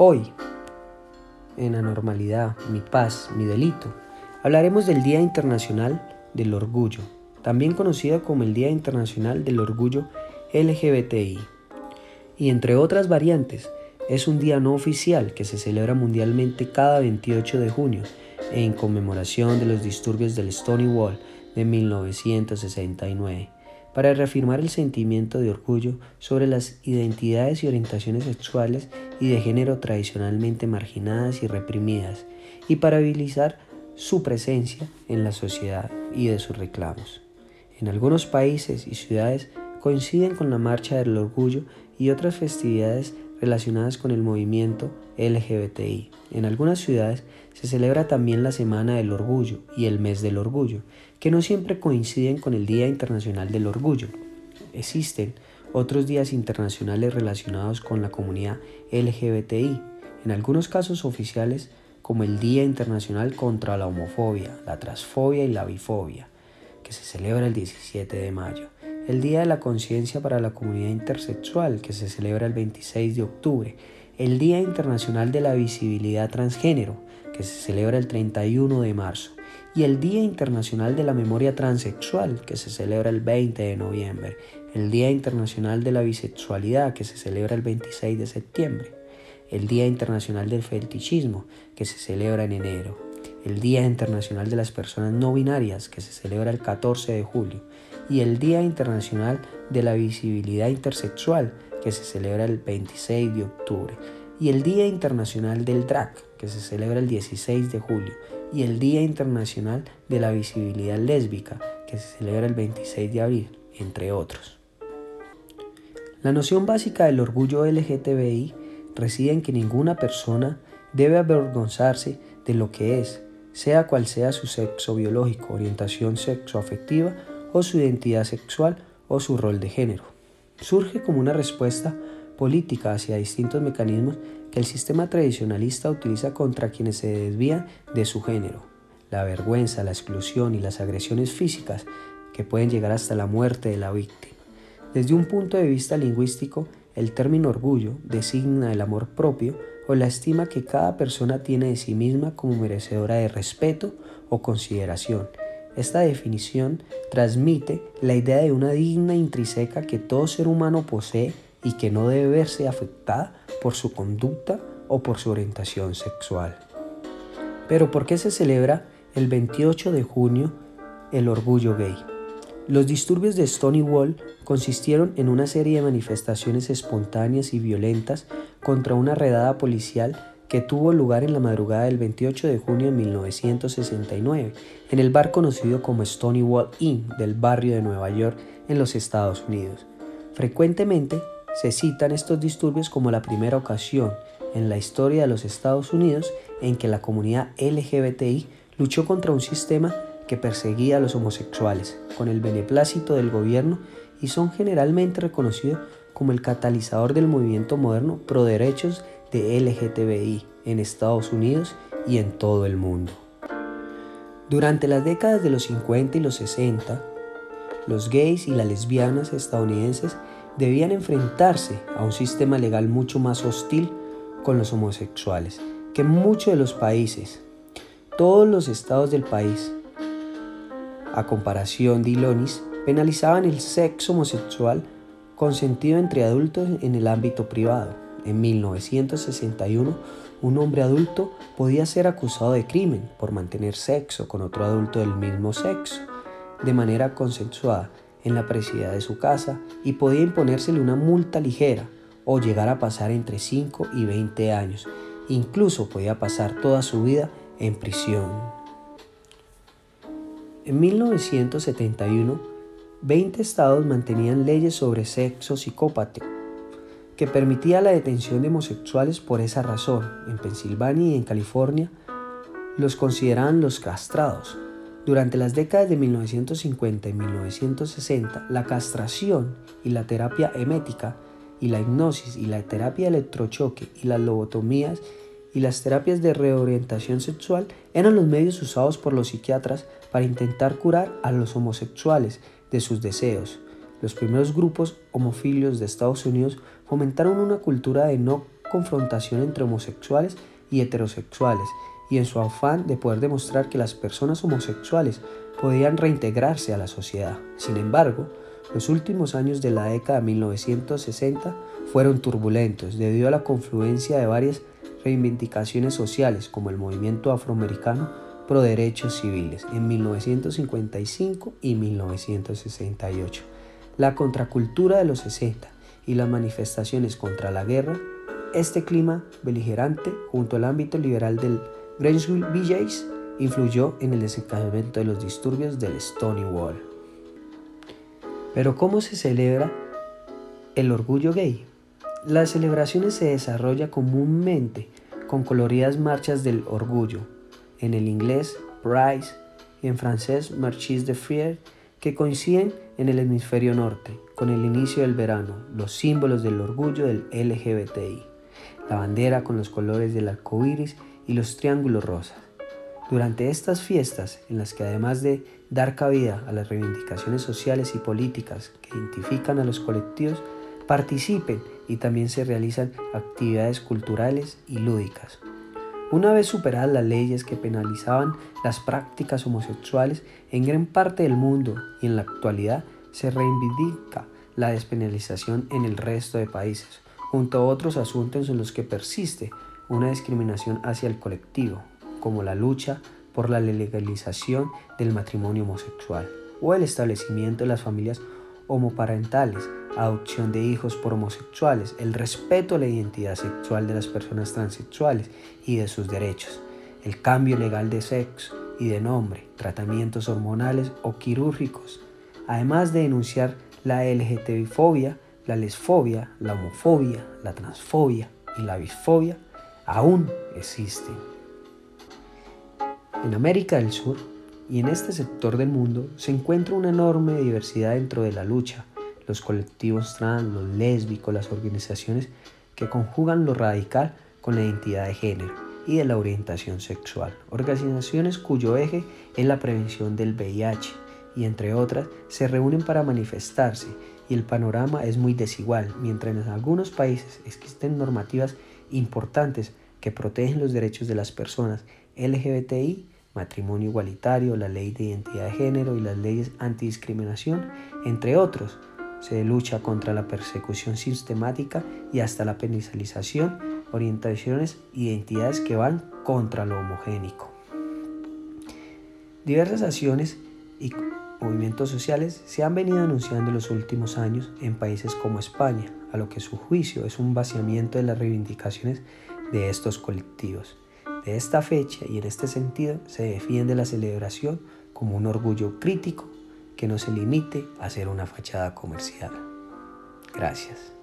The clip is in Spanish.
Hoy, en Anormalidad, mi paz, mi delito, hablaremos del Día Internacional del Orgullo, también conocido como el Día Internacional del Orgullo LGBTI. Y entre otras variantes, es un día no oficial que se celebra mundialmente cada 28 de junio en conmemoración de los disturbios del Stonewall de 1969 para reafirmar el sentimiento de orgullo sobre las identidades y orientaciones sexuales y de género tradicionalmente marginadas y reprimidas, y para habilitar su presencia en la sociedad y de sus reclamos. En algunos países y ciudades coinciden con la Marcha del Orgullo y otras festividades relacionadas con el movimiento LGBTI. En algunas ciudades se celebra también la Semana del Orgullo y el Mes del Orgullo, que no siempre coinciden con el Día Internacional del Orgullo. Existen otros días internacionales relacionados con la comunidad LGBTI, en algunos casos oficiales como el Día Internacional contra la Homofobia, la Transfobia y la Bifobia, que se celebra el 17 de mayo, el Día de la Conciencia para la Comunidad Intersexual, que se celebra el 26 de octubre, el Día Internacional de la Visibilidad Transgénero, que se celebra el 31 de marzo, y el Día Internacional de la Memoria Transexual, que se celebra el 20 de noviembre, el Día Internacional de la Bisexualidad, que se celebra el 26 de septiembre, el Día Internacional del Fetichismo, que se celebra en enero, el Día Internacional de las Personas No Binarias, que se celebra el 14 de julio, y el Día Internacional de la Visibilidad Intersexual, que se celebra el 26 de octubre, y el Día Internacional del Drag, que se celebra el 16 de julio, y el Día Internacional de la Visibilidad Lésbica, que se celebra el 26 de abril, entre otros. La noción básica del orgullo LGTBI reside en que ninguna persona debe avergonzarse de lo que es, sea cual sea su sexo biológico, orientación sexoafectiva o su identidad sexual o su rol de género. Surge como una respuesta política hacia distintos mecanismos que el sistema tradicionalista utiliza contra quienes se desvían de su género. La vergüenza, la exclusión y las agresiones físicas que pueden llegar hasta la muerte de la víctima. Desde un punto de vista lingüístico, el término orgullo designa el amor propio o la estima que cada persona tiene de sí misma como merecedora de respeto o consideración. Esta definición transmite la idea de una digna intrínseca que todo ser humano posee y que no debe verse afectada por su conducta o por su orientación sexual. Pero ¿por qué se celebra el 28 de junio el orgullo gay? Los disturbios de Stonewall consistieron en una serie de manifestaciones espontáneas y violentas contra una redada policial que tuvo lugar en la madrugada del 28 de junio de 1969 en el bar conocido como Stonewall Inn del barrio de Nueva York en los Estados Unidos. Frecuentemente se citan estos disturbios como la primera ocasión en la historia de los Estados Unidos en que la comunidad LGBTI luchó contra un sistema que perseguía a los homosexuales con el beneplácito del gobierno y son generalmente reconocidos como el catalizador del movimiento moderno pro derechos de LGTBI en Estados Unidos y en todo el mundo. Durante las décadas de los 50 y los 60, los gays y las lesbianas estadounidenses debían enfrentarse a un sistema legal mucho más hostil con los homosexuales que muchos de los países. Todos los estados del país, a comparación de Ilonis, penalizaban el sexo homosexual consentido entre adultos en el ámbito privado. En 1961, un hombre adulto podía ser acusado de crimen por mantener sexo con otro adulto del mismo sexo de manera consensuada en la presidencia de su casa y podía imponérsele una multa ligera o llegar a pasar entre 5 y 20 años. Incluso podía pasar toda su vida en prisión. En 1971, 20 estados mantenían leyes sobre sexo psicópata que permitía la detención de homosexuales por esa razón. En Pensilvania y en California los consideraban los castrados, durante las décadas de 1950 y 1960, la castración y la terapia emética y la hipnosis y la terapia electrochoque y las lobotomías y las terapias de reorientación sexual eran los medios usados por los psiquiatras para intentar curar a los homosexuales de sus deseos. Los primeros grupos homofilios de Estados Unidos fomentaron una cultura de no confrontación entre homosexuales y heterosexuales y en su afán de poder demostrar que las personas homosexuales podían reintegrarse a la sociedad. Sin embargo, los últimos años de la década de 1960 fueron turbulentos debido a la confluencia de varias reivindicaciones sociales como el movimiento afroamericano pro derechos civiles en 1955 y 1968, la contracultura de los 60 y las manifestaciones contra la guerra, este clima beligerante junto al ámbito liberal del Greenville Villages influyó en el desencadenamiento de los disturbios del Stonewall. Pero ¿cómo se celebra el orgullo gay? Las celebraciones se desarrolla comúnmente con coloridas marchas del orgullo, en el inglés Pride y en francés Marches de Fier, que coinciden en el hemisferio norte, con el inicio del verano, los símbolos del orgullo del LGBTI, la bandera con los colores del arco iris y los triángulos rosas. Durante estas fiestas, en las que además de dar cabida a las reivindicaciones sociales y políticas que identifican a los colectivos, participen y también se realizan actividades culturales y lúdicas. Una vez superadas las leyes que penalizaban las prácticas homosexuales en gran parte del mundo y en la actualidad se reivindica la despenalización en el resto de países, junto a otros asuntos en los que persiste una discriminación hacia el colectivo, como la lucha por la legalización del matrimonio homosexual o el establecimiento de las familias homoparentales, adopción de hijos por homosexuales, el respeto a la identidad sexual de las personas transexuales y de sus derechos, el cambio legal de sexo y de nombre, tratamientos hormonales o quirúrgicos, además de denunciar la LGTBI-fobia, la lesfobia, la homofobia, la transfobia y la bisfobia, aún existen. En América del Sur y en este sector del mundo se encuentra una enorme diversidad dentro de la lucha. Los colectivos trans, los lésbicos, las organizaciones que conjugan lo radical con la identidad de género y de la orientación sexual. Organizaciones cuyo eje es la prevención del VIH y entre otras se reúnen para manifestarse y el panorama es muy desigual, mientras en algunos países existen normativas importantes que protegen los derechos de las personas LGBTI, matrimonio igualitario, la ley de identidad de género y las leyes antidiscriminación, entre otros. Se lucha contra la persecución sistemática y hasta la penalización, orientaciones identidades que van contra lo homogénico. Diversas acciones y movimientos sociales se han venido anunciando en los últimos años en países como España, a lo que su juicio es un vaciamiento de las reivindicaciones de estos colectivos. De esta fecha y en este sentido se defiende la celebración como un orgullo crítico que no se limite a ser una fachada comercial. Gracias.